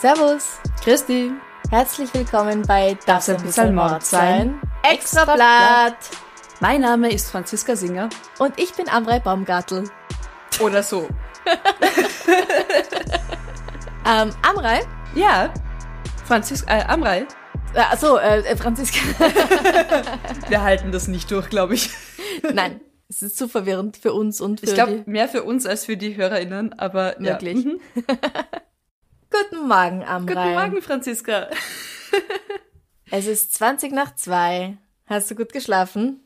Servus, Christi, herzlich willkommen bei Darf's ein bisschen Mord sein? Extra Extrablatt. mein Name ist Franziska Singer. Und ich bin Amrei Baumgartl. Oder so. Ähm, Amrei? Ja. Franziska, äh, Amrei. Äh, achso, äh, äh, Franziska. Wir halten das nicht durch, glaube ich. Nein, es ist zu verwirrend für uns und für Ich glaube, mehr für uns als für die HörerInnen, aber Möglich. Ja. Guten Morgen, Amrei. Guten Morgen, Franziska. Es ist 20 nach zwei. Hast du gut geschlafen?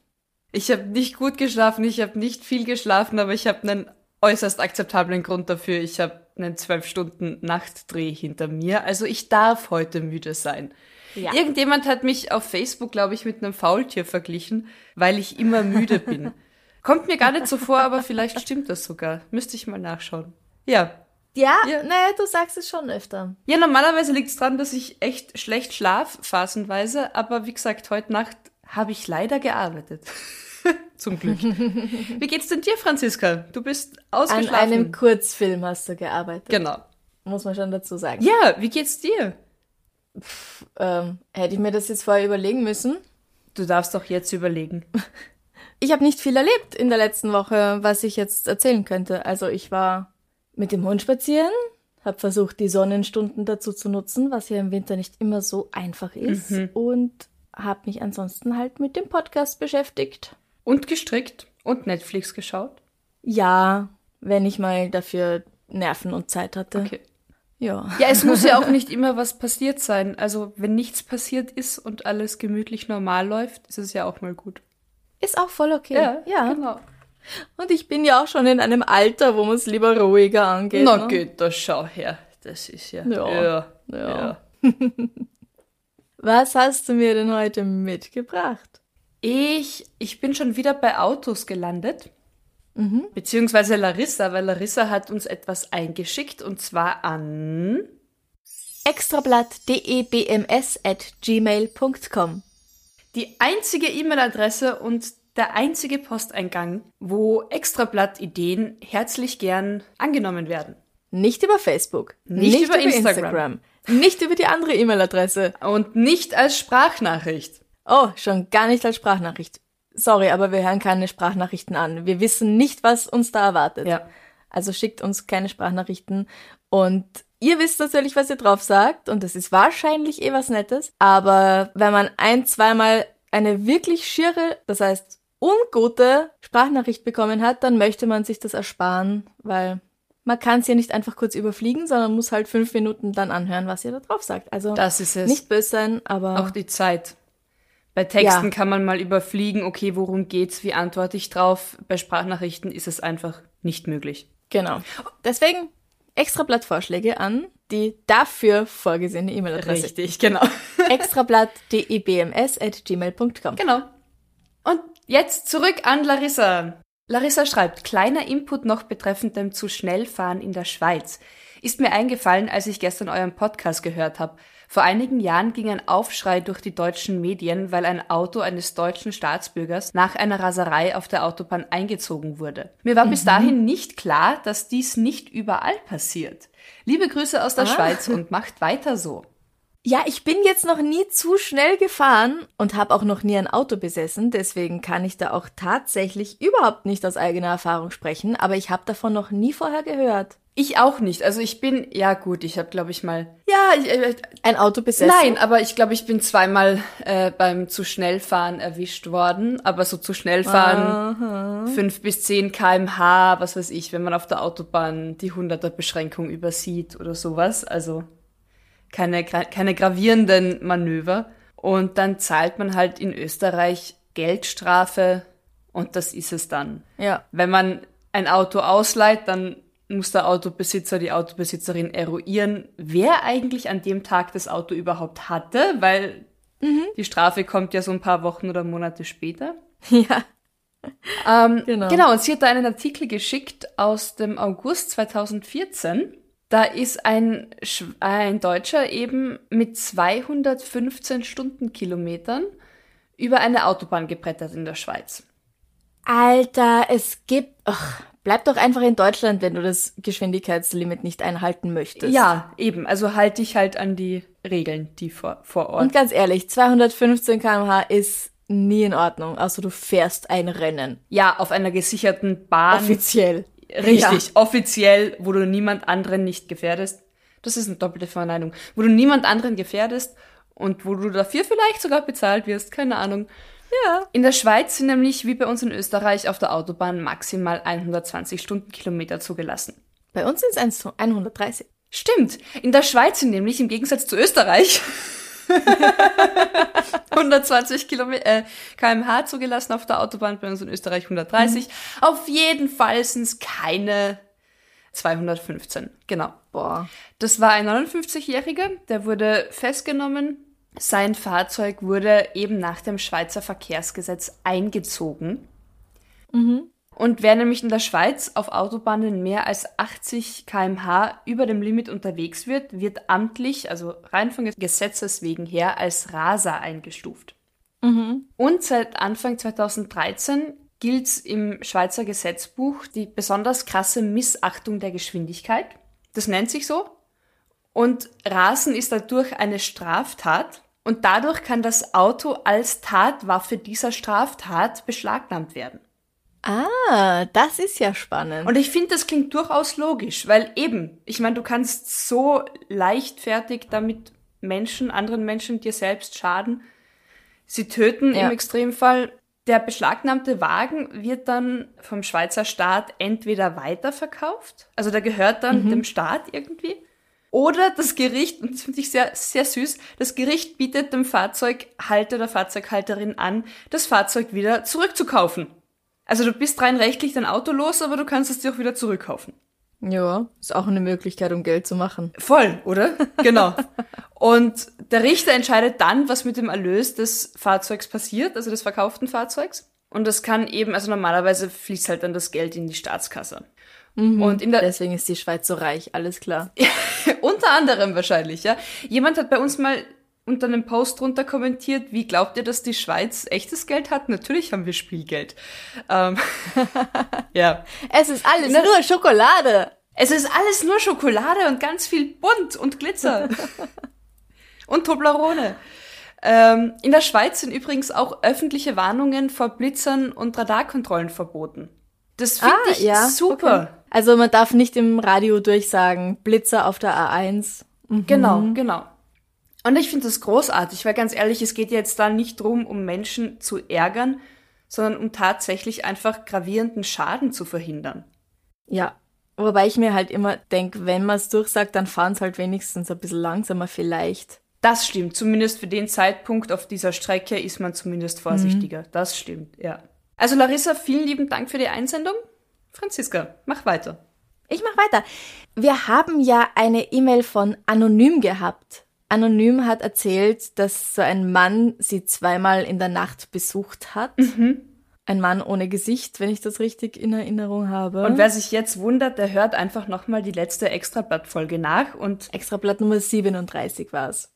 Ich habe nicht gut geschlafen, ich habe nicht viel geschlafen, aber ich habe einen äußerst akzeptablen Grund dafür. Ich habe einen zwölf Stunden Nachtdreh hinter mir, also ich darf heute müde sein. Ja. Irgendjemand hat mich auf Facebook, glaube ich, mit einem Faultier verglichen, weil ich immer müde bin. Kommt mir gar nicht so vor, aber vielleicht stimmt das sogar. Müsste ich mal nachschauen. Ja. Ja, Ja. naja, du sagst es schon öfter. Ja, normalerweise liegt es daran, dass ich echt schlecht schlaf, phasenweise, aber wie gesagt, heute Nacht habe ich leider gearbeitet. Zum Glück. Wie geht's denn dir, Franziska? Du bist An ausgeschlafen. einem Kurzfilm hast du gearbeitet. genau. Muss man schon dazu sagen. Ja, wie geht's dir? Ähm, hätte ich mir das jetzt vorher überlegen müssen? Du darfst doch jetzt überlegen. Ich habe nicht viel erlebt in der letzten Woche, was ich jetzt erzählen könnte. Also ich war mit dem Hund spazieren, habe versucht, die Sonnenstunden dazu zu nutzen, was ja im Winter nicht immer so einfach ist. Und habe mich ansonsten halt mit dem Podcast beschäftigt. Und gestrickt und Netflix geschaut. Ja, wenn ich mal dafür Nerven und Zeit hatte. Okay. Ja. Ja, es muss ja auch nicht immer was passiert sein. Also, wenn nichts passiert ist und alles gemütlich normal läuft, ist es ja auch mal gut. Ist auch voll okay. genau. Und ich bin ja auch schon in einem Alter, wo man es lieber ruhiger angeht. Na ne? geht, das schau her. Das ist ja. Ja. ja. Ja. Was hast du mir denn heute mitgebracht? Ich, ich bin schon wieder bei Autos gelandet. Mhm. Beziehungsweise Larissa, weil Larissa hat uns etwas eingeschickt und zwar an. extrablatt.debms at gmail.com. Die einzige E-Mail-Adresse und der einzige Posteingang, wo Extrablatt-Ideen herzlich gern angenommen werden. Nicht über Facebook. Nicht über Instagram. Nicht über die andere E-Mail-Adresse. Und nicht als Sprachnachricht. Oh, schon gar nicht als Sprachnachricht. Sorry, aber wir hören keine Sprachnachrichten an. Wir wissen nicht, was uns da erwartet. Ja. Also schickt uns keine Sprachnachrichten. Und ihr wisst natürlich, was ihr drauf sagt. Und das ist wahrscheinlich eh was Nettes. Aber wenn man ein, zweimal eine wirklich schiere, das heißt ungute Sprachnachricht bekommen hat, dann möchte man sich das ersparen, weil man kann es ja nicht einfach kurz überfliegen, sondern muss halt fünf Minuten dann anhören, was ihr da drauf sagt. Also Das ist es. nicht böse sein, aber Auch die Zeit. Bei Texten Ja. kann man mal überfliegen, okay, worum geht's, wie antworte ich drauf. Bei Sprachnachrichten ist es einfach nicht möglich. genau. Deswegen extra Blattvorschläge an die dafür vorgesehene E-Mail-Adresse. Richtig, genau. extrablatt.debms@gmail.com. Genau. Und jetzt zurück an Larissa. Larissa schreibt, kleiner Input noch betreffend dem zu schnell fahren in der Schweiz. Ist mir eingefallen, als ich gestern euren Podcast gehört habe. Vor einigen Jahren ging ein Aufschrei durch die deutschen Medien, weil ein Auto eines deutschen Staatsbürgers nach einer Raserei auf der Autobahn eingezogen wurde. Mir war bis dahin nicht klar, dass dies nicht überall passiert. Liebe Grüße aus der Ah. Schweiz und macht weiter so. Ja, ich bin jetzt noch nie zu schnell gefahren und habe auch noch nie ein Auto besessen, deswegen kann ich da auch tatsächlich überhaupt nicht aus eigener Erfahrung sprechen, aber ich habe davon noch nie vorher gehört. Ich auch nicht. Also ich bin, ja gut, ich habe glaube ich mal, ja, ich, äh, Ein Auto besessen? nein, aber ich glaube, ich bin zweimal äh, beim zu schnell fahren erwischt worden. Aber so zu schnell fahren, fünf bis zehn kmh, was weiß ich, wenn man auf der Autobahn die 100er Beschränkung übersieht oder sowas. Also keine, keine gravierenden Manöver. Und dann zahlt man halt in Österreich Geldstrafe und das ist es dann. Ja. Wenn man ein Auto ausleiht, dann muss der Autobesitzer, die Autobesitzerin eruieren, wer eigentlich an dem Tag das Auto überhaupt hatte, weil die Strafe kommt ja so ein paar Wochen oder Monate später. Ja. Ähm, Genau. genau, und sie hat da einen Artikel geschickt aus dem August 2014. Da ist ein, ein Deutscher eben mit 215 Stundenkilometern über eine Autobahn gebrettert in der Schweiz. Alter, es gibt. Ach, bleib doch einfach in Deutschland, wenn du das Geschwindigkeitslimit nicht einhalten möchtest. Ja, eben. Also halte ich halt an die Regeln, die vor, vor Ort. Und ganz ehrlich, 215 km/h ist nie in Ordnung, außer du fährst ein Rennen. ja, auf einer gesicherten Bahn. Offiziell. Richtig, offiziell, wo du niemand anderen nicht gefährdest. Das ist eine doppelte Verneinung. Wo du niemand anderen gefährdest und wo du dafür vielleicht sogar bezahlt wirst, keine Ahnung. Ja. In der Schweiz sind nämlich, wie bei uns in Österreich, auf der Autobahn maximal 120 Stundenkilometer zugelassen. Bei uns sind es 130. Stimmt. In der Schweiz sind nämlich im Gegensatz zu Österreich 120 Kilometer, äh, kmh zugelassen auf der Autobahn, bei uns in Österreich 130. Auf jeden Fall sind es keine 215. Genau. Boah. Das war ein 59-Jähriger, der wurde festgenommen. Sein Fahrzeug wurde eben nach dem Schweizer Verkehrsgesetz eingezogen. Und wer nämlich in der Schweiz auf Autobahnen mehr als 80 kmh über dem Limit unterwegs wird, wird amtlich, also rein von Gesetzes wegen her, als Raser eingestuft. Und seit Anfang 2013 gilt im Schweizer Gesetzbuch die besonders krasse Missachtung der Geschwindigkeit. Das nennt sich so. Und Rasen ist dadurch eine Straftat. Und dadurch kann das Auto als Tatwaffe dieser Straftat beschlagnahmt werden. Ah, das ist ja spannend. Und ich finde, das klingt durchaus logisch, weil eben, ich meine, du kannst so leichtfertig damit Menschen, anderen Menschen, dir selbst schaden. Sie töten Ja. im Extremfall. Der beschlagnahmte Wagen wird dann vom Schweizer Staat entweder weiterverkauft, also der gehört dann dem Staat irgendwie, oder das Gericht, und das finde ich sehr, sehr süß, das Gericht bietet dem Fahrzeughalter oder Fahrzeughalterin an, das Fahrzeug wieder zurückzukaufen. Also du bist rein rechtlich dein Auto los, aber du kannst es dir auch wieder zurückkaufen. ja, ist auch eine Möglichkeit, um Geld zu machen. Voll, oder? Genau. Und der Richter entscheidet dann, was mit dem Erlös des Fahrzeugs passiert, also des verkauften Fahrzeugs. Und das kann eben, also normalerweise fließt halt dann das Geld in die Staatskasse. Und in der, Deswegen ist die Schweiz so reich, alles klar. unter anderem wahrscheinlich, ja. Jemand hat bei uns mal unter einem Post drunter kommentiert, wie glaubt ihr, dass die Schweiz echtes Geld hat? Natürlich haben wir Spielgeld. Ähm, ja. Es ist alles Ne? nur Schokolade. Es ist alles nur Schokolade und ganz viel bunt und Glitzer. und Toblerone. Ähm, in der Schweiz sind übrigens auch öffentliche Warnungen vor Blitzern und Radarkontrollen verboten. Das finde ich super. Ah, okay. Also man darf nicht im Radio durchsagen, Blitzer auf der A1. Genau, genau. Und ich finde das großartig, weil ganz ehrlich, es geht jetzt da nicht drum, um Menschen zu ärgern, sondern um tatsächlich einfach gravierenden Schaden zu verhindern. Ja. Wobei ich mir halt immer denk, wenn man es durchsagt, dann fahren es halt wenigstens ein bisschen langsamer vielleicht. Das stimmt. Zumindest für den Zeitpunkt auf dieser Strecke ist man zumindest vorsichtiger. Das stimmt, ja. Also Larissa, vielen lieben Dank für die Einsendung. Franziska, mach weiter. Ich mach weiter. Wir haben ja eine E-Mail von Anonym gehabt. Anonym hat erzählt, dass so ein Mann sie zweimal in der Nacht besucht hat. Ein Mann ohne Gesicht, wenn ich das richtig in Erinnerung habe. Und wer sich jetzt wundert, der hört einfach nochmal die letzte Extrablatt-Folge nach und Extrablatt Nummer 37 war's.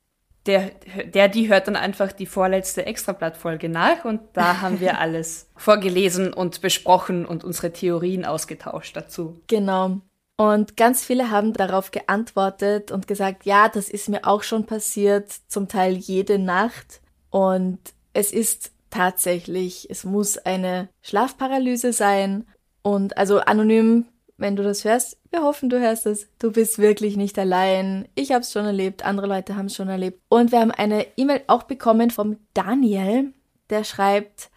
der, der, die hört dann einfach die vorletzte Extrablatt-Folge nach und da haben wir alles vorgelesen und besprochen und unsere Theorien ausgetauscht dazu. Genau. Und ganz viele haben darauf geantwortet und gesagt, ja, das ist mir auch schon passiert, zum Teil jede Nacht. Und es ist tatsächlich, es muss eine Schlafparalyse sein. Und also anonym, wenn du das hörst, wir hoffen, du hörst es. Du bist wirklich nicht allein. Ich habe es schon erlebt, andere Leute haben es schon erlebt. Und wir haben eine E-Mail auch bekommen vom Daniel, der schreibt,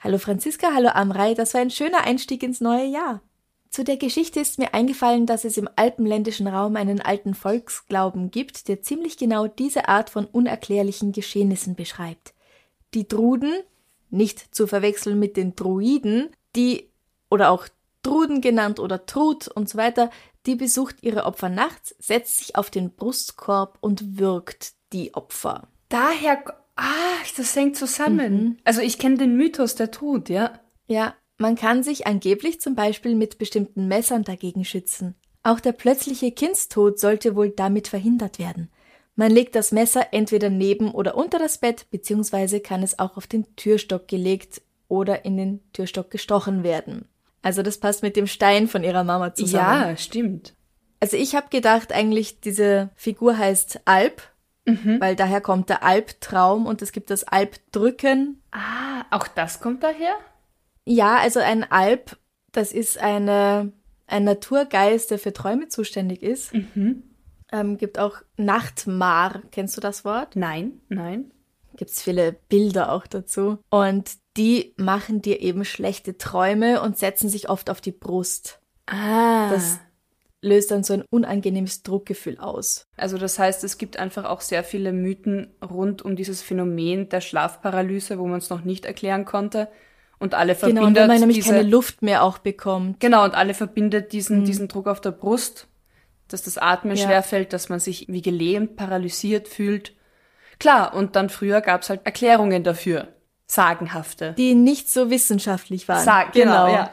Hallo Franziska, hallo Amrei, das war ein schöner Einstieg ins neue Jahr. Zu der Geschichte ist mir eingefallen, dass es im alpenländischen Raum einen alten Volksglauben gibt, der ziemlich genau diese Art von unerklärlichen Geschehnissen beschreibt. Die Druden, nicht zu verwechseln mit den Druiden, die oder auch Druden genannt oder Trud und so weiter, die besucht ihre Opfer nachts, setzt sich auf den Brustkorb und wirkt die Opfer. Daher, ah, das hängt zusammen. Mhm. Also ich kenne den Mythos der Trud, ja. Ja, man kann sich angeblich zum Beispiel mit bestimmten Messern dagegen schützen. Auch der plötzliche Kindstod sollte wohl damit verhindert werden. Man legt das Messer entweder neben oder unter das Bett, beziehungsweise kann es auch auf den Türstock gelegt oder in den Türstock gestochen werden. Also das passt mit dem Stein von ihrer Mama zusammen. Ja, stimmt. Also ich habe gedacht, eigentlich diese Figur heißt Alp, mhm. weil daher kommt der Albtraum und es gibt das Albdrücken. Ah, auch das kommt daher? Ja, also ein Alp, das ist eine, ein Naturgeist, der für Träume zuständig ist. Mhm. Ähm, gibt auch Nachtmar. Kennst du das Wort? Nein, nein. Gibt es viele Bilder auch dazu. Und die machen dir eben schlechte Träume und setzen sich oft auf die Brust. Ah. Das löst dann so ein unangenehmes Druckgefühl aus. Also das heißt, es gibt einfach auch sehr viele Mythen rund um dieses Phänomen der Schlafparalyse, wo man es noch nicht erklären konnte. Und alle verbindet genau, wenn man nämlich diese, keine Luft mehr auch bekommt. Genau, und alle verbindet diesen, mhm. diesen Druck auf der Brust, dass das Atmen ja. schwerfällt, dass man sich wie gelähmt, paralysiert fühlt. Klar, und dann früher gab's halt Erklärungen dafür sagenhafte. Die nicht so wissenschaftlich waren. Sag, genau, genau, ja.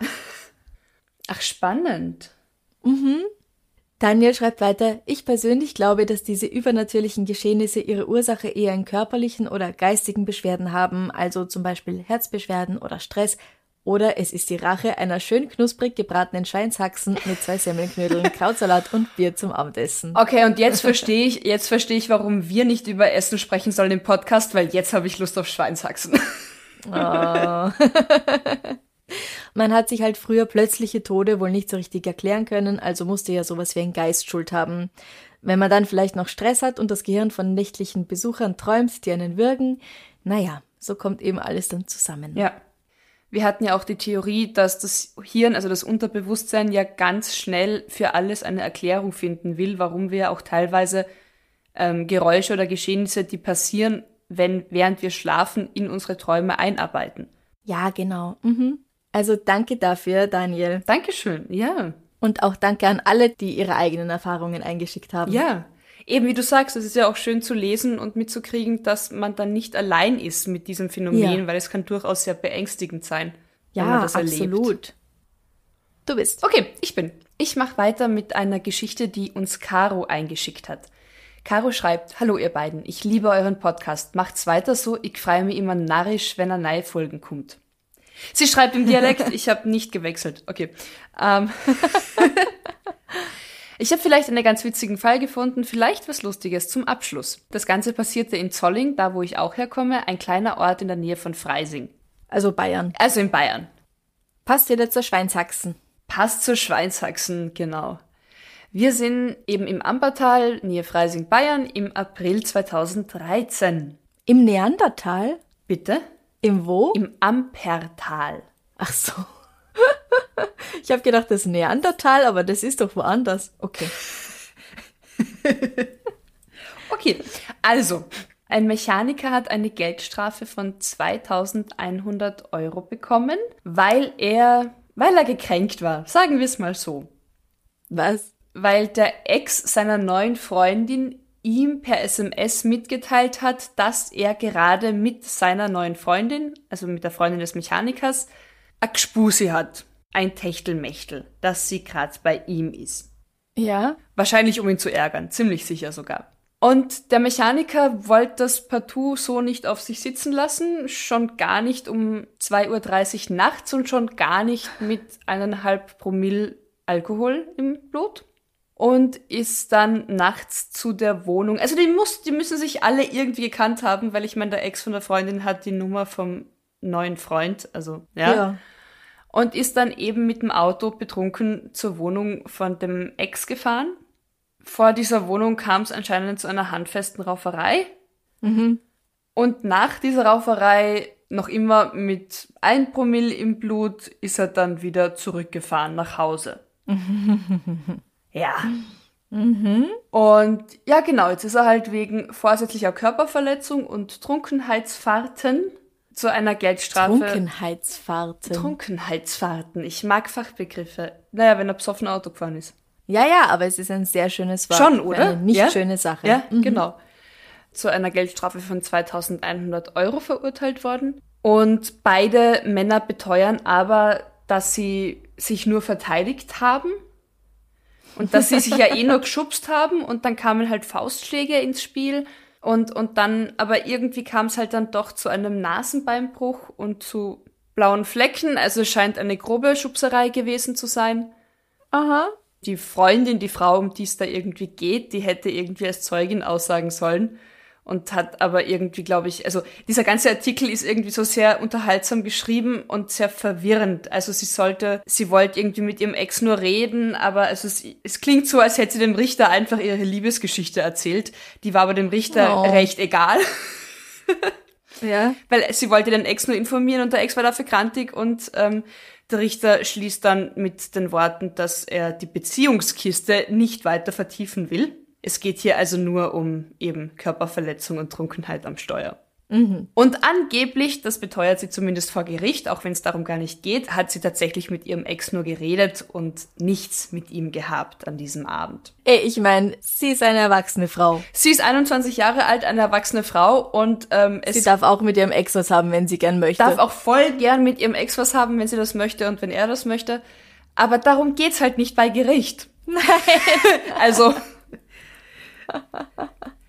Ach, spannend. Mhm. Daniel schreibt weiter, ich persönlich glaube, dass diese übernatürlichen Geschehnisse ihre Ursache eher in körperlichen oder geistigen Beschwerden haben, also zum Beispiel Herzbeschwerden oder Stress, oder es ist die Rache einer schön knusprig gebratenen Schweinshaxen mit zwei Semmelknödeln, Krautsalat und Bier zum Abendessen. Okay, und jetzt verstehe ich, jetzt verstehe ich, warum wir nicht über Essen sprechen sollen im Podcast, weil jetzt habe ich Lust auf Schweinshaxen. Oh. Man hat sich halt früher plötzliche Tode wohl nicht so richtig erklären können, also musste ja sowas wie ein Geist schuld haben. Wenn man dann vielleicht noch Stress hat und das Gehirn von nächtlichen Besuchern träumt, die einen würgen, naja, so kommt eben alles dann zusammen. Ja. Wir hatten ja auch die Theorie, dass das Hirn, also das Unterbewusstsein, ja ganz schnell für alles eine Erklärung finden will, warum wir auch teilweise ähm, Geräusche oder Geschehnisse, die passieren, wenn während wir schlafen, in unsere Träume einarbeiten. Ja, genau. Mhm. Also danke dafür, Daniel. Dankeschön, ja. Und auch danke an alle, die ihre eigenen Erfahrungen eingeschickt haben. Ja, eben wie du sagst, es ist ja auch schön zu lesen und mitzukriegen, dass man dann nicht allein ist mit diesem Phänomen, ja. weil es kann durchaus sehr beängstigend sein, ja, wenn man das erlebt. absolut. Du bist. Okay, ich bin. Ich mache weiter mit einer Geschichte, die uns Caro eingeschickt hat. Caro schreibt, Hallo ihr beiden, ich liebe euren Podcast. Macht's weiter so, ich freue mich immer narrisch, wenn er neue Folgen kommt. Sie schreibt im Dialekt, ich habe nicht gewechselt. Okay. Ähm. Ich habe vielleicht einen ganz witzigen Fall gefunden, vielleicht was Lustiges zum Abschluss. Das Ganze passierte in Zolling, da wo ich auch herkomme, ein kleiner Ort in der Nähe von Freising. Also Bayern. Also in Bayern. Passt wieder zur Schweinshaxen. Passt zur Schweinshaxen, genau. Wir sind eben im Ampertal, Nähe Freising, Bayern, im April 2013. Im Neandertal? Bitte? Im wo? Im Ampertal. Ach so. Ich habe gedacht, das ist Neandertal, aber das ist doch woanders. Okay. okay, also, ein Mechaniker hat eine Geldstrafe von 2100 Euro bekommen, weil er, weil er gekränkt war. Sagen wir es mal so. Was? Weil der Ex seiner neuen Freundin ihm per SMS mitgeteilt hat, dass er gerade mit seiner neuen Freundin, also mit der Freundin des Mechanikers, a Gspusi hat ein Techtelmechtel, dass sie gerade bei ihm ist. Ja. Wahrscheinlich, um ihn zu ärgern, ziemlich sicher sogar. Und der Mechaniker wollte das partout so nicht auf sich sitzen lassen, schon gar nicht um 2.30 Uhr nachts und schon gar nicht mit eineinhalb Promille Alkohol im Blut. Und ist dann nachts zu der Wohnung. Also die, muss, die müssen sich alle irgendwie gekannt haben, weil ich meine, der Ex von der Freundin hat die Nummer vom neuen Freund. Also, ja. ja und ist dann eben mit dem Auto betrunken zur Wohnung von dem Ex gefahren. Vor dieser Wohnung kam es anscheinend zu einer handfesten Rauferei. Mhm. Und nach dieser Rauferei noch immer mit ein Promille im Blut ist er dann wieder zurückgefahren nach Hause. ja. Und ja, genau, jetzt ist er halt wegen vorsätzlicher Körperverletzung und Trunkenheitsfahrten zu einer Geldstrafe. Trunkenheitsfahrten. Trunkenheitsfahrten. Ich mag Fachbegriffe. Naja, wenn er besoffen Auto gefahren ist. ja, ja, aber es ist ein sehr schönes Wort. Schon, oder? Eine nicht Ja? schöne Sache. Ja, genau. Zu einer Geldstrafe von 2100 Euro verurteilt worden. Und beide Männer beteuern aber, dass sie sich nur verteidigt haben. Und dass sie sich ja eh nur geschubst haben und dann kamen halt Faustschläge ins Spiel. Und, und dann, aber irgendwie kam es halt dann doch zu einem Nasenbeinbruch und zu blauen Flecken. Also es scheint eine grobe Schubserei gewesen zu sein Aha. die Freundin, die Frau, um die es da irgendwie geht, die hätte irgendwie als Zeugin aussagen sollen und hat aber irgendwie, glaube ich, also dieser ganze Artikel ist irgendwie so sehr unterhaltsam geschrieben und sehr verwirrend. Also sie sollte, sie wollte irgendwie mit ihrem Ex nur reden, aber also es, es klingt so, als hätte sie dem Richter einfach ihre Liebesgeschichte erzählt. Die war aber dem Richter Oh. recht egal, Ja. weil sie wollte den Ex nur informieren und der Ex war dafür krantig und ähm, der Richter schließt dann mit den Worten, dass er die Beziehungskiste nicht weiter vertiefen will. Es geht hier also nur um eben Körperverletzung und Trunkenheit am Steuer. Und angeblich, das beteuert sie zumindest vor Gericht, auch wenn es darum gar nicht geht, hat sie tatsächlich mit ihrem Ex nur geredet und nichts mit ihm gehabt an diesem Abend. Ey, ich meine, sie ist eine erwachsene Frau. Sie ist 21 Jahre alt, eine erwachsene Frau und ähm, es Sie darf auch mit ihrem Ex was haben, wenn sie gern möchte. darf auch voll gern mit ihrem Ex was haben, wenn sie das möchte und wenn er das möchte. Aber darum geht's halt nicht bei Gericht. Nein. also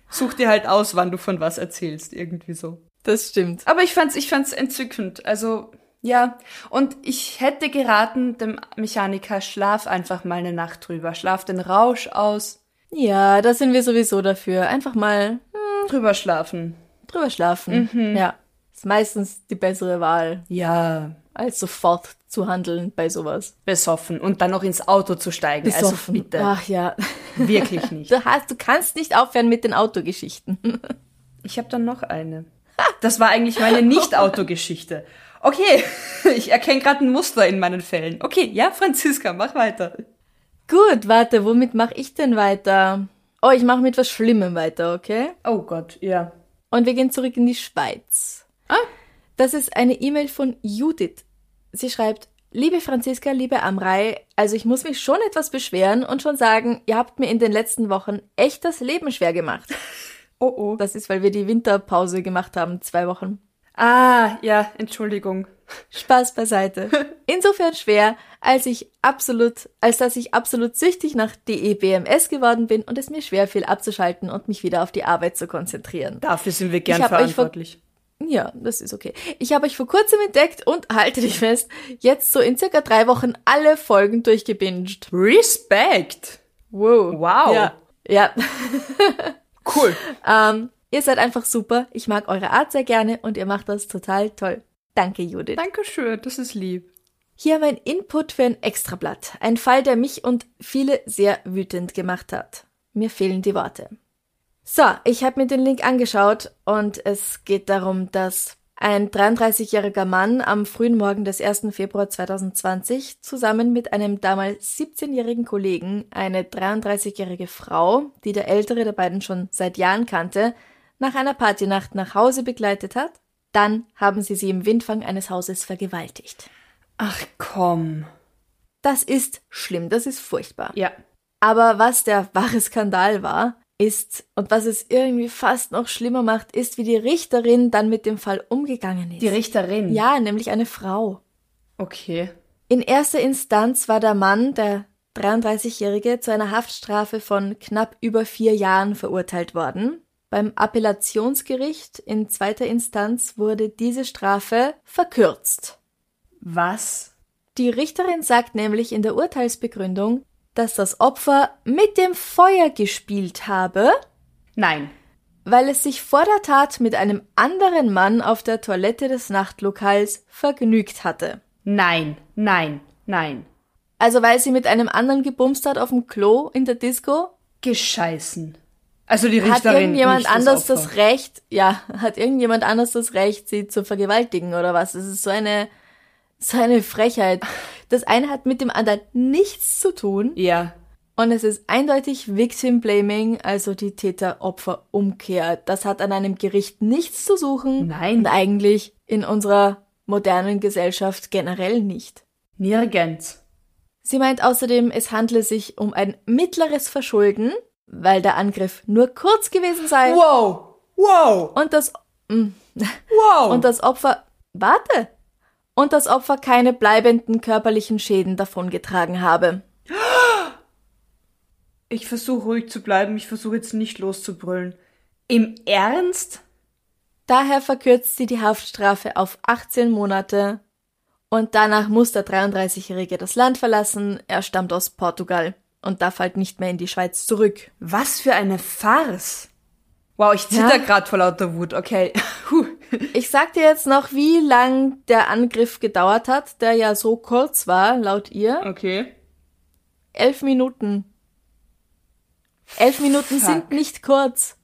such dir halt aus, wann du von was erzählst, irgendwie so. Das stimmt. Aber ich fand's, ich fand's entzückend. Also ja, und ich hätte geraten dem Mechaniker, schlaf einfach mal eine Nacht drüber, schlaf den Rausch aus, Ja, da sind wir sowieso dafür. Einfach mal hm, drüber schlafen. drüber schlafen. Ja. Ist meistens die bessere Wahl, Ja, als sofort zu handeln bei sowas. besoffen und dann noch ins Auto zu steigen. Also bitte, Ach ja. wirklich nicht. Du, hast, du kannst nicht aufhören mit den Autogeschichten. Ich habe dann noch eine. Das war eigentlich meine Nicht-Autogeschichte. Okay, ich erkenne gerade ein Muster in meinen Fällen. Okay, ja, Franziska, mach weiter. Gut, warte, womit mache ich denn weiter? Oh, ich mache mit was Schlimmem weiter, okay? Oh Gott, ja. Und wir gehen zurück in die Schweiz. Ah. Das ist eine E-Mail von Judith. Sie schreibt, liebe Franziska, liebe Amrei, also ich muss mich schon etwas beschweren und schon sagen, ihr habt mir in den letzten Wochen echt das Leben schwer gemacht. Oh oh. Das ist, weil wir die Winterpause gemacht haben, zwei Wochen. Ah, ja, Entschuldigung. Spaß beiseite. Insofern schwer, als ich absolut, als dass ich absolut süchtig nach DEBMS geworden bin und es mir schwer fiel abzuschalten und mich wieder auf die Arbeit zu konzentrieren. Dafür sind wir gern verantwortlich. Ja, das ist okay. Ich habe euch vor kurzem entdeckt und halte dich fest, jetzt so in circa drei Wochen alle Folgen durchgebinged. Respekt. Wow. Wow. Ja. Ja. Cool. ähm, ihr seid einfach super. Ich mag eure Art sehr gerne und ihr macht das total toll. Danke, Judith. Dankeschön, das ist lieb. Hier mein Input für ein Extrablatt. Ein Fall, der mich und viele sehr wütend gemacht hat. Mir fehlen die Worte. So, ich habe mir den Link angeschaut und es geht darum, dass ein 33-jähriger Mann am frühen Morgen des 1. Februar 2020 zusammen mit einem damals 17-jährigen Kollegen eine 33-jährige Frau, die der ältere der beiden schon seit Jahren kannte, nach einer Partynacht nach Hause begleitet hat. Dann haben sie sie im Windfang eines Hauses vergewaltigt. Ach komm. Das ist schlimm, das ist furchtbar. Ja. Aber was der wahre Skandal war, ist, und was es irgendwie fast noch schlimmer macht, ist, wie die Richterin dann mit dem Fall umgegangen ist. Die Richterin. Ja, nämlich eine Frau. Okay. In erster Instanz war der Mann, der 33-Jährige, zu einer Haftstrafe von knapp über vier Jahren verurteilt worden. Beim Appellationsgericht in zweiter Instanz wurde diese Strafe verkürzt. Was? Die Richterin sagt nämlich in der Urteilsbegründung, dass das Opfer mit dem Feuer gespielt habe, Nein. weil es sich vor der Tat mit einem anderen Mann auf der Toilette des Nachtlokals vergnügt hatte. Nein. Nein. Nein. Also weil sie mit einem anderen gebumst hat auf dem Klo in der Disco? Gescheißen. Also die Hat Richterin irgendjemand nicht das anders Opfer. das Recht, ja, hat irgendjemand anders das Recht, sie zu vergewaltigen oder was? Das ist so eine, so eine Frechheit. Das eine hat mit dem anderen nichts zu tun Ja. und es ist eindeutig Victim Blaming, also die Täter-Opfer-Umkehr. Das hat an einem Gericht nichts zu suchen. Nein. Und eigentlich in unserer modernen Gesellschaft generell nicht. Nirgends. Sie meint außerdem, es handle sich um ein mittleres Verschulden, weil der Angriff nur kurz gewesen sei Wow. Wow. und das mm, Wow. und das Opfer warte und das Opfer keine bleibenden körperlichen Schäden davongetragen habe. ich versuche ruhig zu bleiben. Ich versuche jetzt nicht loszubrüllen. Im Ernst? Daher verkürzt sie die Haftstrafe auf 18 Monate und danach muss der 33-Jährige das Land verlassen. Er stammt aus Portugal und darf halt nicht mehr in die Schweiz zurück. Was für eine Farce. Wow, ich zitter Ja. grad vor lauter Wut. Okay. Puh. Ich sag dir jetzt noch, wie lang der Angriff gedauert hat, der ja so kurz war, laut ihr. Okay. Elf Minuten. Elf Minuten Fuck. sind nicht kurz.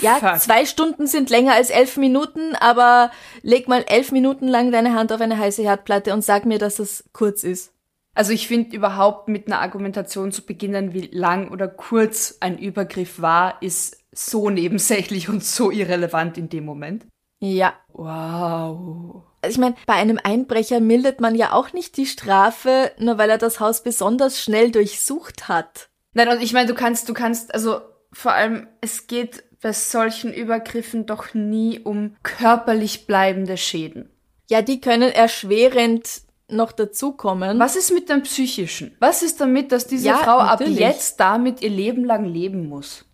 Ja, Fuck. zwei Stunden sind länger als elf Minuten, aber leg mal elf Minuten lang deine Hand auf eine heiße Herdplatte und sag mir, dass es kurz ist. Also ich finde überhaupt mit einer Argumentation zu beginnen, wie lang oder kurz ein Übergriff war, ist so nebensächlich und so irrelevant in dem Moment. Ja. Wow. Also ich meine, bei einem Einbrecher mildert man ja auch nicht die Strafe, nur weil er das Haus besonders schnell durchsucht hat. Nein, und ich meine, du kannst, du kannst, also vor allem, es geht bei solchen Übergriffen doch nie um körperlich bleibende Schäden. Ja, die können erschwerend noch dazukommen. Was ist mit dem Psychischen? Was ist damit, dass diese Ja, Frau natürlich. ab jetzt damit ihr Leben lang leben muss?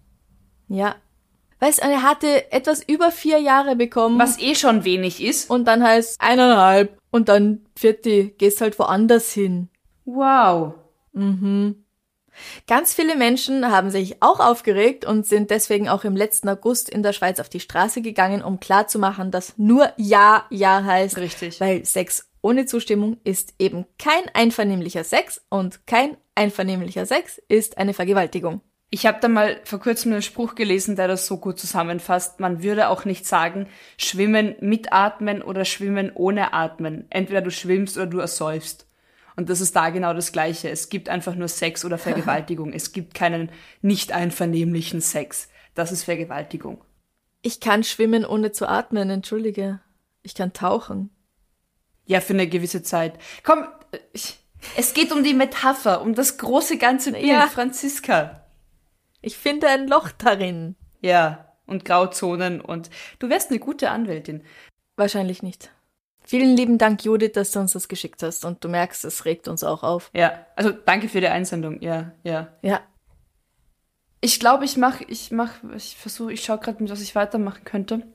Ja. Weißt du, er hatte etwas über vier Jahre bekommen. Was eh schon wenig ist. Und dann heißt eineinhalb. Und dann vierte, gehst halt woanders hin. Wow. Ganz viele Menschen haben sich auch aufgeregt und sind deswegen auch im letzten August in der Schweiz auf die Straße gegangen, um klarzumachen, dass nur Ja, Ja heißt. Richtig. Weil Sex ohne Zustimmung ist eben kein einvernehmlicher Sex und kein einvernehmlicher Sex ist eine Vergewaltigung. Ich habe da mal vor kurzem einen Spruch gelesen, der das so gut zusammenfasst. Man würde auch nicht sagen, schwimmen mit Atmen oder schwimmen ohne Atmen. Entweder du schwimmst oder du ersäufst. Und das ist da genau das Gleiche. Es gibt einfach nur Sex oder Vergewaltigung. es gibt keinen nicht einvernehmlichen Sex. Das ist Vergewaltigung. Ich kann schwimmen ohne zu atmen, entschuldige. Ich kann tauchen. Ja, für eine gewisse Zeit. Komm, ich, es geht um die Metapher, um das große ganze Bild, Ja. Franziska. Ich finde ein Loch darin. Ja, und Grauzonen und du wärst eine gute Anwältin. Wahrscheinlich nicht. Vielen lieben Dank, Judith, dass du uns das geschickt hast. Und du merkst, es regt uns auch auf. Ja, also danke für die Einsendung. Ja, ja. Ja. Ich glaube, ich mach, ich mach, ich versuche, ich schaue gerade, was ich weitermachen könnte.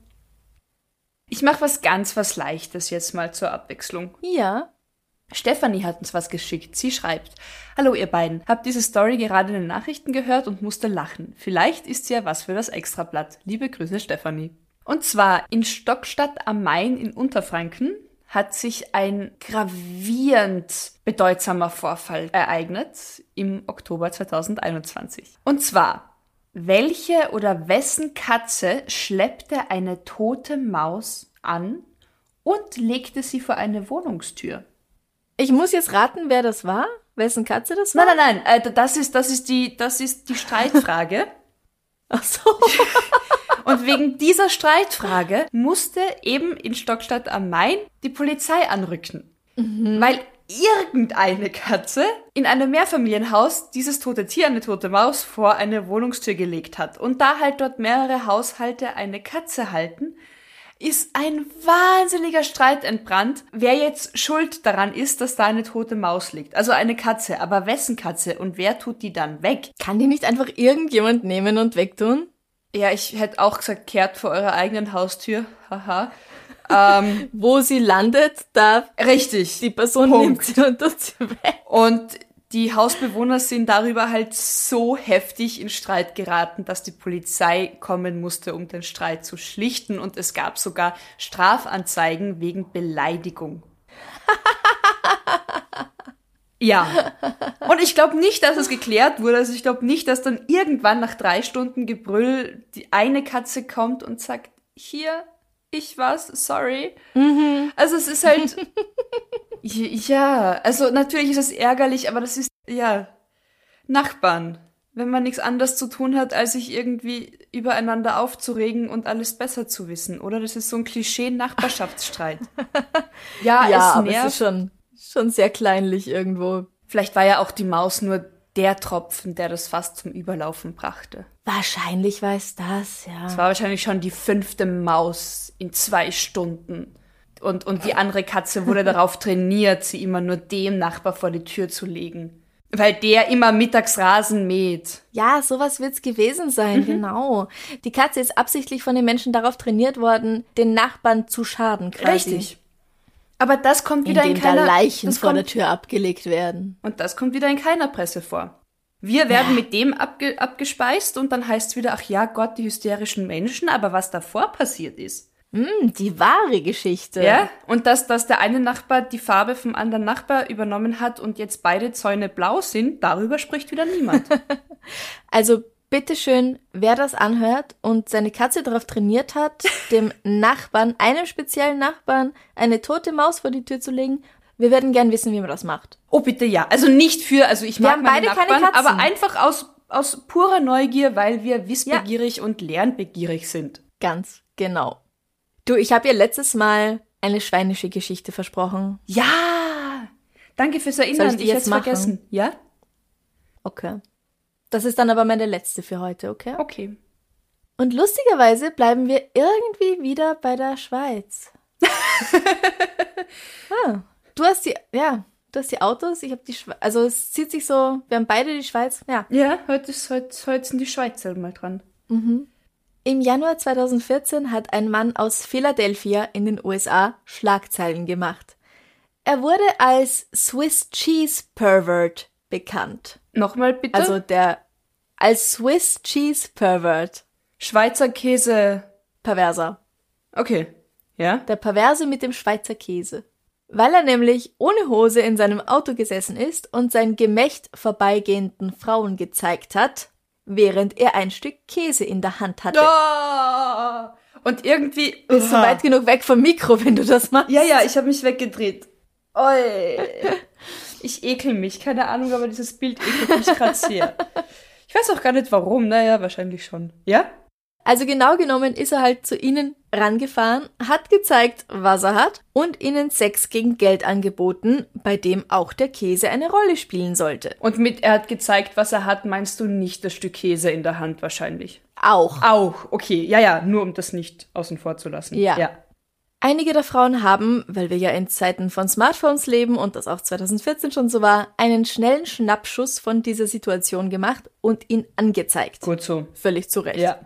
Ich mache was ganz was Leichtes jetzt mal zur Abwechslung. Ja. Stefanie hat uns was geschickt. Sie schreibt: Hallo ihr beiden, hab diese Story gerade in den Nachrichten gehört und musste lachen. Vielleicht ist sie ja was für das Extrablatt. Liebe Grüße, Stefanie. Und zwar in Stockstadt am Main in Unterfranken hat sich ein gravierend bedeutsamer Vorfall ereignet im Oktober 2021. Und zwar, welche oder wessen Katze schleppte eine tote Maus an und legte sie vor eine Wohnungstür? Ich muss jetzt raten, wer das war? Wessen Katze das war? Nein, nein, nein, äh, das ist, das ist die, das ist die Streitfrage. Ach so. Und wegen dieser Streitfrage musste eben in Stockstadt am Main die Polizei anrücken. Weil irgendeine Katze in einem Mehrfamilienhaus dieses tote Tier, eine tote Maus, vor eine Wohnungstür gelegt hat. Und da halt dort mehrere Haushalte eine Katze halten, ist ein wahnsinniger Streit entbrannt, wer jetzt schuld daran ist, dass da eine tote Maus liegt. Also eine Katze, aber wessen Katze und wer tut die dann weg? Kann die nicht einfach irgendjemand nehmen und wegtun? Ja, ich hätte auch gesagt, kehrt vor eurer eigenen Haustür. Haha. ähm, Wo sie landet, da richtig. die Person Punkt. nimmt sie und tut sie weg. Und die Hausbewohner sind darüber halt so heftig in Streit geraten, dass die Polizei kommen musste, um den Streit zu schlichten. Und es gab sogar Strafanzeigen wegen Beleidigung. Ja. Und ich glaube nicht, dass es geklärt wurde. Also ich glaube nicht, dass dann irgendwann nach drei Stunden Gebrüll die eine Katze kommt und sagt, hier, ich war's, sorry. Mhm. Also es ist halt, ja, also natürlich ist es ärgerlich, aber das ist, ja, Nachbarn. Wenn man nichts anderes zu tun hat, als sich irgendwie übereinander aufzuregen und alles besser zu wissen, oder? Das ist so ein Klischee-Nachbarschaftsstreit. ja, ja, es nervt. es ist schon schon sehr kleinlich irgendwo. Vielleicht war ja auch die Maus nur der Tropfen, der das fast zum Überlaufen brachte. Wahrscheinlich war es das, ja. Es war wahrscheinlich schon die fünfte Maus in zwei Stunden. Und, und die andere Katze wurde darauf trainiert, sie immer nur dem Nachbar vor die Tür zu legen. Weil der immer mittags Rasen mäht. Ja, sowas wird's gewesen sein, mhm. genau. Die Katze ist absichtlich von den Menschen darauf trainiert worden, den Nachbarn zu schaden, quasi. Richtig. Aber das kommt wieder in, in keiner da Leichen vor kommt, der Tür abgelegt werden. Und das kommt wieder in keiner Presse vor. Wir werden ja. mit dem abge, abgespeist und dann heißt es wieder, ach ja, Gott, die hysterischen Menschen, aber was davor passiert ist. Mm, die wahre Geschichte. Ja, und dass, dass der eine Nachbar die Farbe vom anderen Nachbar übernommen hat und jetzt beide Zäune blau sind, darüber spricht wieder niemand. also bitteschön, wer das anhört und seine Katze darauf trainiert hat, dem Nachbarn, einem speziellen Nachbarn, eine tote Maus vor die Tür zu legen, wir werden gern wissen, wie man das macht. Oh, bitte ja. Also nicht für, also ich wir mag meine Nachbarn, aber einfach aus, aus purer Neugier, weil wir wissbegierig ja. und lernbegierig sind. Ganz genau. Du, ich habe ihr letztes Mal eine schweinische Geschichte versprochen. Ja! Danke fürs Erinnern. ich, ich jetzt vergessen. Ja? Okay. Das ist dann aber meine letzte für heute, okay? Okay. Und lustigerweise bleiben wir irgendwie wieder bei der Schweiz. ah, du hast die, ja, du hast die Autos, ich habe die Schweiz. Also es zieht sich so, wir haben beide die Schweiz, ja. Ja, heute, ist, heute, heute sind die Schweizer mal dran. Mhm. Im Januar 2014 hat ein Mann aus Philadelphia in den USA Schlagzeilen gemacht. Er wurde als Swiss Cheese Pervert bekannt. Nochmal bitte? Also der als Swiss Cheese Pervert. Schweizer Käse. Perverser. Okay. Ja? Der Perverse mit dem Schweizer Käse. Weil er nämlich ohne Hose in seinem Auto gesessen ist und sein Gemächt vorbeigehenden Frauen gezeigt hat, während er ein Stück Käse in der Hand hatte. Oh! Und irgendwie. Bist du weit genug weg vom Mikro, wenn du das machst? Ja, ja, ich habe mich weggedreht. Oi. Ich ekel mich, keine Ahnung, aber dieses Bild ekelt mich gerade sehr. Ich weiß auch gar nicht warum, naja, wahrscheinlich schon. Ja? Also genau genommen ist er halt zu ihnen rangefahren, hat gezeigt, was er hat und ihnen Sex gegen Geld angeboten, bei dem auch der Käse eine Rolle spielen sollte. Und mit er hat gezeigt, was er hat, meinst du nicht das Stück Käse in der Hand wahrscheinlich? Auch. Auch, okay. Ja, ja, nur um das nicht außen vor zu lassen. Ja. ja. Einige der Frauen haben, weil wir ja in Zeiten von Smartphones leben und das auch 2014 schon so war, einen schnellen Schnappschuss von dieser Situation gemacht und ihn angezeigt. Gut so. Völlig zu Recht. Ja.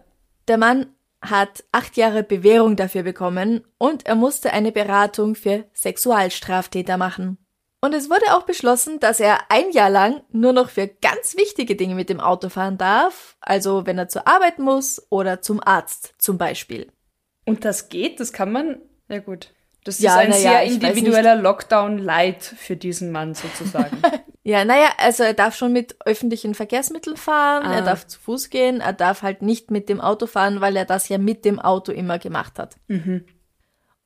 Der Mann hat acht Jahre Bewährung dafür bekommen und er musste eine Beratung für Sexualstraftäter machen. Und es wurde auch beschlossen, dass er ein Jahr lang nur noch für ganz wichtige Dinge mit dem Auto fahren darf, also wenn er zur Arbeit muss oder zum Arzt zum Beispiel. Und das geht? Das kann man ja, gut. Das ja, ist ein sehr ja, individueller Lockdown-Light für diesen Mann sozusagen. ja, naja, also er darf schon mit öffentlichen Verkehrsmitteln fahren, ah. er darf zu Fuß gehen, er darf halt nicht mit dem Auto fahren, weil er das ja mit dem Auto immer gemacht hat. Mhm.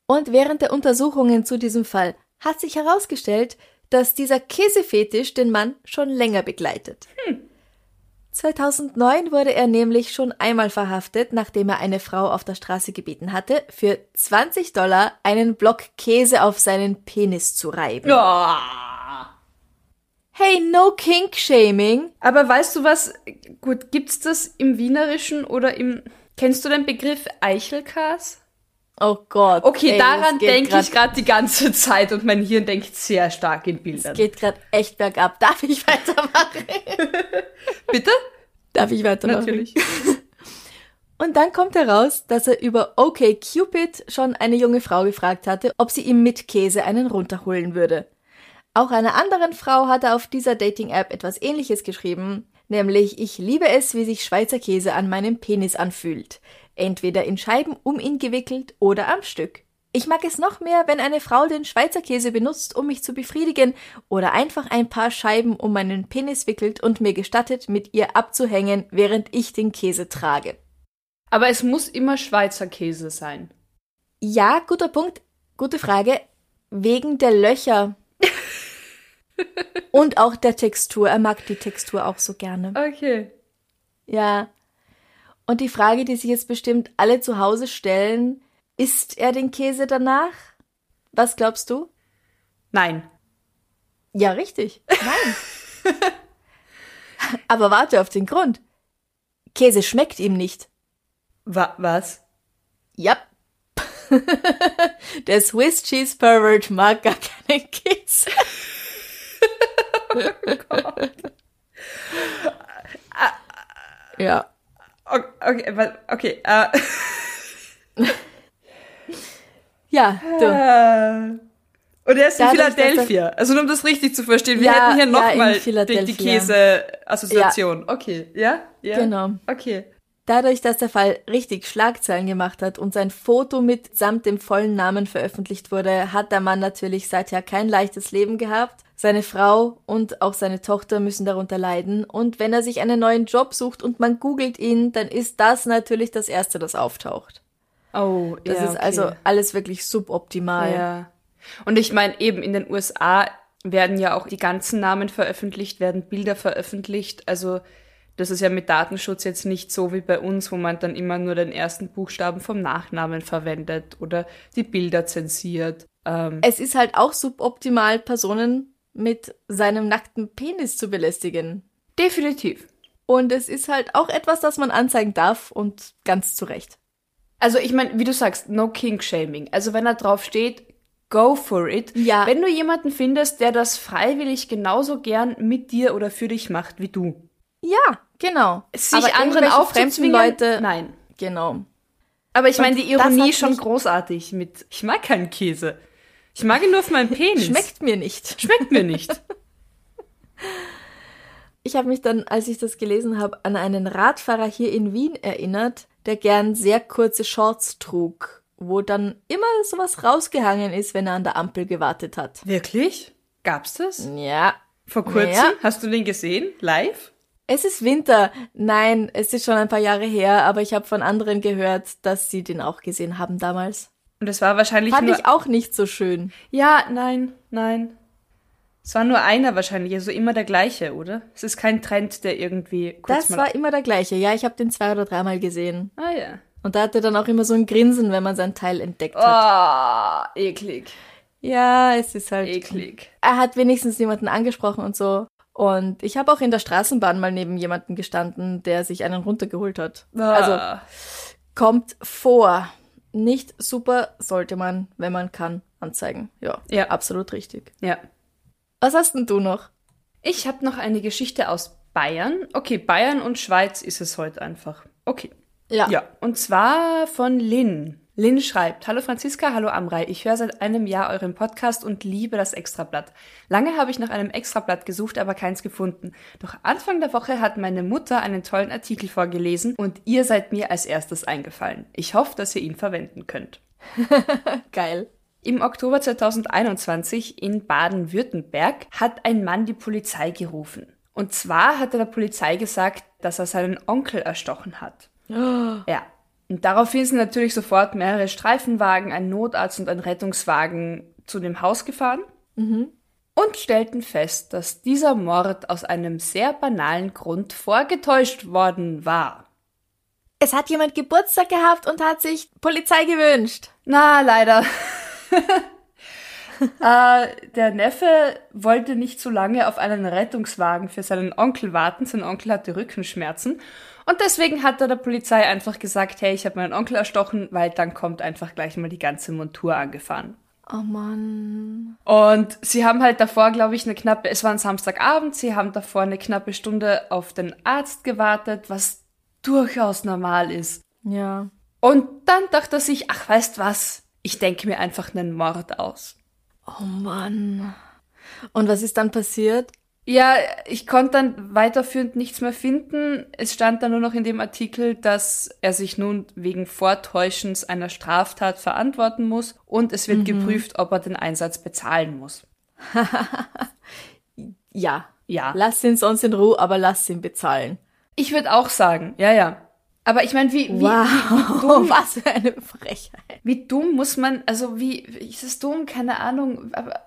Und während der Untersuchungen zu diesem Fall hat sich herausgestellt, dass dieser Käsefetisch den Mann schon länger begleitet. Hm. 2009 wurde er nämlich schon einmal verhaftet, nachdem er eine Frau auf der Straße gebeten hatte, für 20 Dollar einen Block Käse auf seinen Penis zu reiben. Oh. Hey, no kink shaming. Aber weißt du was? Gut, gibt's das im Wienerischen oder im Kennst du den Begriff Eichelkas? Oh Gott. Okay, ey, daran denke ich gerade die ganze Zeit und mein Hirn denkt sehr stark in Bildern. Es geht gerade echt bergab. Darf ich weitermachen? Bitte? Darf ich weitermachen? Natürlich. Und dann kommt heraus, dass er über OK Cupid schon eine junge Frau gefragt hatte, ob sie ihm mit Käse einen runterholen würde. Auch einer anderen Frau hat er auf dieser Dating-App etwas ähnliches geschrieben, nämlich ich liebe es, wie sich Schweizer Käse an meinem Penis anfühlt entweder in Scheiben um ihn gewickelt oder am Stück. Ich mag es noch mehr, wenn eine Frau den Schweizer Käse benutzt, um mich zu befriedigen, oder einfach ein paar Scheiben um meinen Penis wickelt und mir gestattet, mit ihr abzuhängen, während ich den Käse trage. Aber es muss immer Schweizer Käse sein. Ja, guter Punkt, gute Frage. Wegen der Löcher. Und auch der Textur. Er mag die Textur auch so gerne. Okay. Ja. Und die Frage, die sich jetzt bestimmt alle zu Hause stellen, isst er den Käse danach? Was glaubst du? Nein. Ja, richtig. Nein. Aber warte auf den Grund. Käse schmeckt ihm nicht. Wa was? Ja. Der Swiss Cheese Pervert mag gar keinen Käse. Gott. ja. Okay, okay, okay. Uh. ja, du. Äh. Und er ist in Philadelphia. Also nur um das richtig zu verstehen. Wir ja, hätten hier nochmal ja, die, die Käse-Assoziation. Ja. Okay, ja? ja? Genau. Okay. Dadurch, dass der Fall richtig Schlagzeilen gemacht hat und sein Foto mit samt dem vollen Namen veröffentlicht wurde, hat der Mann natürlich seither kein leichtes Leben gehabt. Seine Frau und auch seine Tochter müssen darunter leiden. Und wenn er sich einen neuen Job sucht und man googelt ihn, dann ist das natürlich das Erste, das auftaucht. Oh, das ja. ist okay. also alles wirklich suboptimal. Ja. Und ich meine, eben in den USA werden ja auch die ganzen Namen veröffentlicht, werden Bilder veröffentlicht. Also das ist ja mit Datenschutz jetzt nicht so wie bei uns, wo man dann immer nur den ersten Buchstaben vom Nachnamen verwendet oder die Bilder zensiert. Ähm es ist halt auch suboptimal, Personen mit seinem nackten Penis zu belästigen. Definitiv. Und es ist halt auch etwas, das man anzeigen darf und ganz zu Recht. Also ich meine, wie du sagst, no King Shaming. Also wenn er drauf steht, go for it. Ja. Wenn du jemanden findest, der das freiwillig genauso gern mit dir oder für dich macht wie du. Ja, genau. Sich Aber anderen aufzuzwingen, Leute. Nein. Genau. Aber ich meine, die Ironie schon großartig mit, ich mag keinen Käse. Ich mag ihn nur auf meinem Penis. Schmeckt mir nicht. Schmeckt mir nicht. ich habe mich dann, als ich das gelesen habe, an einen Radfahrer hier in Wien erinnert, der gern sehr kurze Shorts trug, wo dann immer sowas rausgehangen ist, wenn er an der Ampel gewartet hat. Wirklich? Gab's das? Ja. Vor kurzem? Ja. Hast du den gesehen? Live? Es ist Winter. Nein, es ist schon ein paar Jahre her, aber ich habe von anderen gehört, dass sie den auch gesehen haben damals. Und es war wahrscheinlich Fand nur ich auch nicht so schön. Ja, nein, nein. Es war nur einer wahrscheinlich, also immer der gleiche, oder? Es ist kein Trend, der irgendwie kurz Das war immer der gleiche. Ja, ich habe den zwei oder dreimal gesehen. Ah ja. Und da hatte dann auch immer so ein Grinsen, wenn man sein Teil entdeckt hat. Ah, oh, eklig. Ja, es ist halt eklig. Er hat wenigstens jemanden angesprochen und so. Und ich habe auch in der Straßenbahn mal neben jemanden gestanden, der sich einen runtergeholt hat. Ah. Also kommt vor. Nicht super, sollte man, wenn man kann, anzeigen. Ja, ja. absolut richtig. Ja. Was hast denn du noch? Ich habe noch eine Geschichte aus Bayern. Okay, Bayern und Schweiz ist es heute einfach. Okay. Ja. Ja. Und zwar von Lynn. Lynn schreibt, Hallo Franziska, hallo Amrei, ich höre seit einem Jahr euren Podcast und liebe das Extrablatt. Lange habe ich nach einem Extrablatt gesucht, aber keins gefunden. Doch Anfang der Woche hat meine Mutter einen tollen Artikel vorgelesen und ihr seid mir als erstes eingefallen. Ich hoffe, dass ihr ihn verwenden könnt. Geil. Im Oktober 2021 in Baden-Württemberg hat ein Mann die Polizei gerufen. Und zwar hat er der Polizei gesagt, dass er seinen Onkel erstochen hat. Oh. Ja, und daraufhin sind natürlich sofort mehrere Streifenwagen, ein Notarzt und ein Rettungswagen zu dem Haus gefahren mhm. und stellten fest, dass dieser Mord aus einem sehr banalen Grund vorgetäuscht worden war. Es hat jemand Geburtstag gehabt und hat sich Polizei gewünscht. Na, leider. äh, der Neffe wollte nicht so lange auf einen Rettungswagen für seinen Onkel warten. Sein Onkel hatte Rückenschmerzen und deswegen hat er der Polizei einfach gesagt, hey, ich habe meinen Onkel erstochen, weil dann kommt einfach gleich mal die ganze Montur angefahren. Oh Mann. Und sie haben halt davor, glaube ich, eine knappe, es war ein Samstagabend, sie haben davor eine knappe Stunde auf den Arzt gewartet, was durchaus normal ist. Ja. Und dann dachte er sich, ach, weißt was, ich denke mir einfach einen Mord aus. Oh Mann. Und was ist dann passiert? Ja, ich konnte dann weiterführend nichts mehr finden. Es stand dann nur noch in dem Artikel, dass er sich nun wegen Vortäuschens einer Straftat verantworten muss und es wird mhm. geprüft, ob er den Einsatz bezahlen muss. ja. Ja. Lass ihn sonst in Ruhe, aber lass ihn bezahlen. Ich würde auch sagen, ja, ja. Aber ich meine, wie, wie, wow. wie, dumm, was für eine Frechheit. Wie dumm muss man, also wie, ist es dumm? Keine Ahnung, aber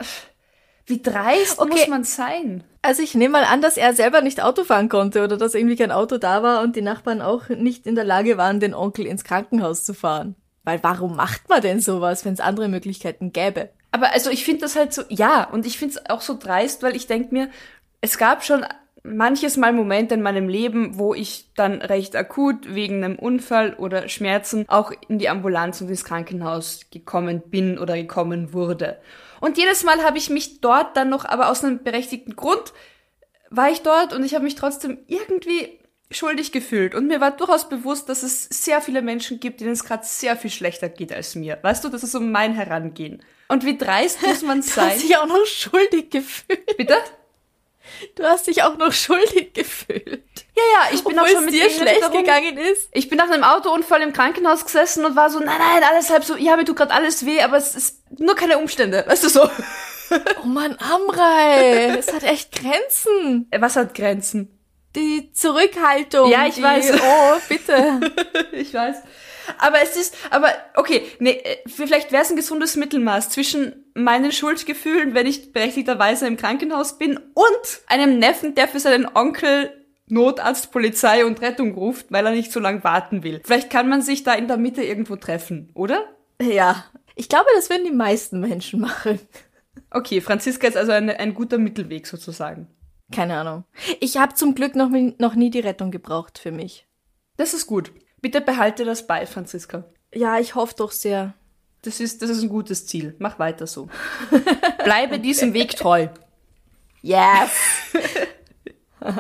wie dreist okay. muss man sein? Also ich nehme mal an, dass er selber nicht Auto fahren konnte oder dass irgendwie kein Auto da war und die Nachbarn auch nicht in der Lage waren, den Onkel ins Krankenhaus zu fahren. Weil warum macht man denn sowas, wenn es andere Möglichkeiten gäbe? Aber also ich finde das halt so, ja, und ich finde es auch so dreist, weil ich denke mir, es gab schon manches Mal Momente in meinem Leben, wo ich dann recht akut wegen einem Unfall oder Schmerzen auch in die Ambulanz und ins Krankenhaus gekommen bin oder gekommen wurde. Und jedes Mal habe ich mich dort dann noch, aber aus einem berechtigten Grund war ich dort und ich habe mich trotzdem irgendwie schuldig gefühlt. Und mir war durchaus bewusst, dass es sehr viele Menschen gibt, denen es gerade sehr viel schlechter geht als mir. Weißt du, das ist um mein Herangehen. Und wie dreist muss man sein? Du hast dich auch noch schuldig gefühlt. Bitte? Du hast dich auch noch schuldig gefühlt. Ja, ja, ich bin Obwohl auch schon mit dir schlecht darum, gegangen ist. Ich bin nach einem Autounfall im Krankenhaus gesessen und war so, nein, nein, alles halb so, ja, mir tut gerade alles weh, aber es ist nur keine Umstände, weißt du so. Oh Mann, Amrei, es hat echt Grenzen. Äh, was hat Grenzen? Die Zurückhaltung. Ja, ich die, weiß. Oh, bitte. ich weiß. Aber es ist, aber okay, nee, äh, vielleicht wäre es ein gesundes Mittelmaß zwischen meinen Schuldgefühlen, wenn ich berechtigterweise im Krankenhaus bin, und einem Neffen, der für seinen Onkel Notarzt, Polizei und Rettung ruft, weil er nicht so lange warten will. Vielleicht kann man sich da in der Mitte irgendwo treffen, oder? Ja. Ich glaube, das würden die meisten Menschen machen. Okay, Franziska ist also eine, ein guter Mittelweg sozusagen. Keine Ahnung. Ich habe zum Glück noch, noch nie die Rettung gebraucht für mich. Das ist gut. Bitte behalte das bei, Franziska. Ja, ich hoffe doch sehr. Das ist, das ist ein gutes Ziel. Mach weiter so. Bleibe okay. diesem Weg treu. Yes!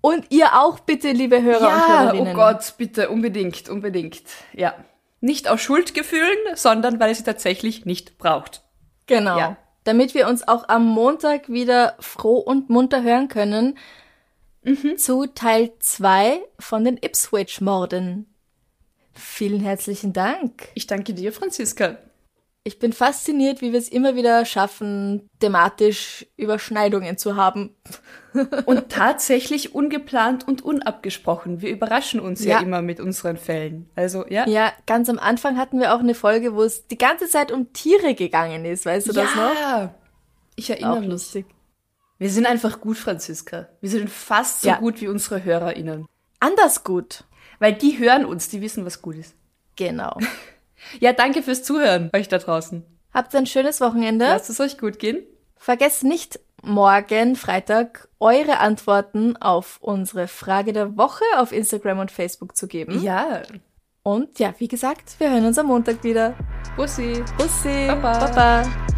und ihr auch bitte, liebe Hörer ja, und Hörerinnen. Oh Gott, bitte, unbedingt, unbedingt. Ja. Nicht aus Schuldgefühlen, sondern weil ihr sie tatsächlich nicht braucht. Genau. Ja. Damit wir uns auch am Montag wieder froh und munter hören können, mhm. zu Teil 2 von den Ipswich-Morden. Vielen herzlichen Dank. Ich danke dir, Franziska. Ich bin fasziniert, wie wir es immer wieder schaffen, thematisch Überschneidungen zu haben. und tatsächlich ungeplant und unabgesprochen. Wir überraschen uns ja. ja. immer mit unseren Fällen. Also, ja. Ja, ganz am Anfang hatten wir auch eine Folge, wo es die ganze Zeit um Tiere gegangen ist. Weißt du ja. das noch? Ja, ich erinnere auch mich. lustig. Wir sind einfach gut, Franziska. Wir sind fast so ja. gut wie unsere HörerInnen. Anders gut. Weil die hören uns, die wissen, was gut ist. Genau. ja, danke fürs Zuhören, euch da draußen. Habt ein schönes Wochenende. Lasst es euch gut gehen. Vergesst nicht, morgen, Freitag, eure Antworten auf unsere Frage der Woche auf Instagram und Facebook zu geben. Ja. Und ja, wie gesagt, wir hören uns am Montag wieder. Bussi. Bussi. Baba. Baba.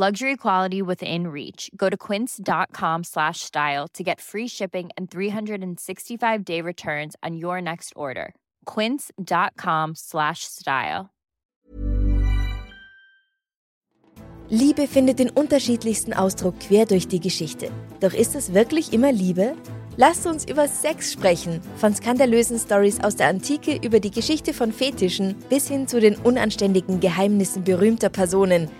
Luxury quality within reach. Go to quince.com slash style to get free shipping and 365 day returns on your next order. Quince.com slash style. Liebe findet den unterschiedlichsten Ausdruck quer durch die Geschichte. Doch ist es wirklich immer Liebe? Lasst uns über Sex sprechen. Von skandalösen Stories aus der Antike über die Geschichte von Fetischen bis hin zu den unanständigen Geheimnissen berühmter Personen –